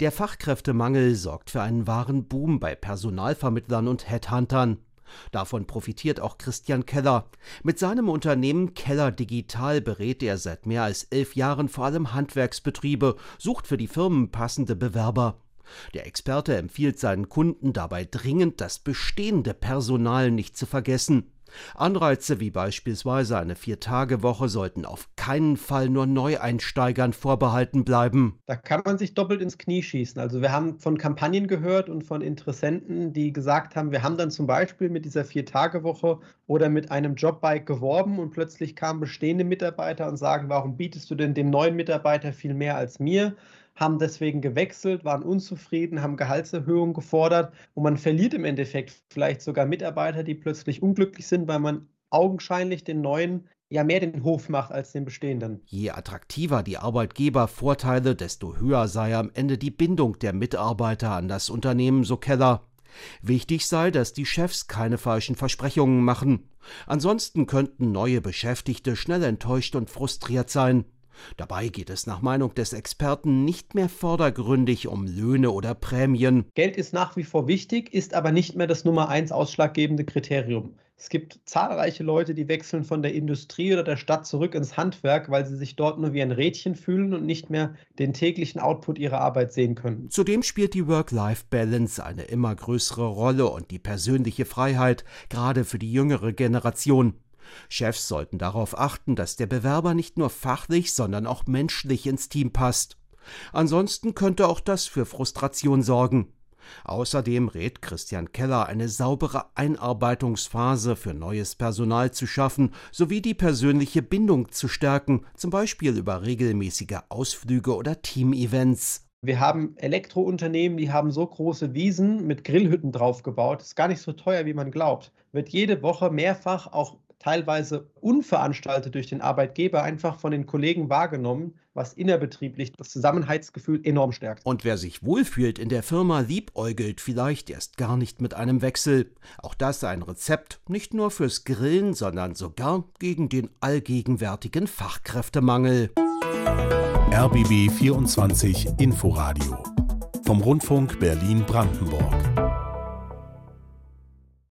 Der Fachkräftemangel sorgt für einen wahren Boom bei Personalvermittlern und Headhuntern. Davon profitiert auch Christian Keller. Mit seinem Unternehmen Keller Digital berät er seit mehr als elf Jahren vor allem Handwerksbetriebe, sucht für die Firmen passende Bewerber. Der Experte empfiehlt seinen Kunden dabei dringend, das bestehende Personal nicht zu vergessen. Anreize wie beispielsweise eine Vier-Tage-Woche sollten auf keinen Fall nur Neueinsteigern vorbehalten bleiben. Da kann man sich doppelt ins Knie schießen. Also wir haben von Kampagnen gehört und von Interessenten, die gesagt haben, wir haben dann zum Beispiel mit dieser Vier-Tage-Woche oder mit einem Jobbike geworben und plötzlich kamen bestehende Mitarbeiter und sagen, warum bietest du denn dem neuen Mitarbeiter viel mehr als mir? Haben deswegen gewechselt, waren unzufrieden, haben Gehaltserhöhungen gefordert und man verliert im Endeffekt vielleicht sogar Mitarbeiter, die plötzlich unglücklich sind, weil man augenscheinlich den neuen ja mehr den Hof macht als den bestehenden. Je attraktiver die Arbeitgebervorteile, desto höher sei am Ende die Bindung der Mitarbeiter an das Unternehmen, so Keller. Wichtig sei, dass die Chefs keine falschen Versprechungen machen. Ansonsten könnten neue Beschäftigte schnell enttäuscht und frustriert sein. Dabei geht es nach Meinung des Experten nicht mehr vordergründig um Löhne oder Prämien. Geld ist nach wie vor wichtig, ist aber nicht mehr das Nummer eins ausschlaggebende Kriterium. Es gibt zahlreiche Leute, die wechseln von der Industrie oder der Stadt zurück ins Handwerk, weil sie sich dort nur wie ein Rädchen fühlen und nicht mehr den täglichen Output ihrer Arbeit sehen können. Zudem spielt die Work-Life-Balance eine immer größere Rolle und die persönliche Freiheit, gerade für die jüngere Generation. Chefs sollten darauf achten, dass der Bewerber nicht nur fachlich, sondern auch menschlich ins Team passt. Ansonsten könnte auch das für Frustration sorgen. Außerdem rät Christian Keller, eine saubere Einarbeitungsphase für neues Personal zu schaffen, sowie die persönliche Bindung zu stärken, zum Beispiel über regelmäßige Ausflüge oder Teamevents. Wir haben Elektrounternehmen, die haben so große Wiesen mit Grillhütten draufgebaut. Ist gar nicht so teuer, wie man glaubt. Wird jede Woche mehrfach auch teilweise unveranstaltet durch den Arbeitgeber einfach von den Kollegen wahrgenommen, was innerbetrieblich das Zusammenhaltsgefühl enorm stärkt. Und wer sich wohlfühlt in der Firma, liebäugelt vielleicht erst gar nicht mit einem Wechsel. Auch das ein Rezept, nicht nur fürs Grillen, sondern sogar gegen den allgegenwärtigen Fachkräftemangel. RBB 24 Inforadio vom Rundfunk Berlin-Brandenburg.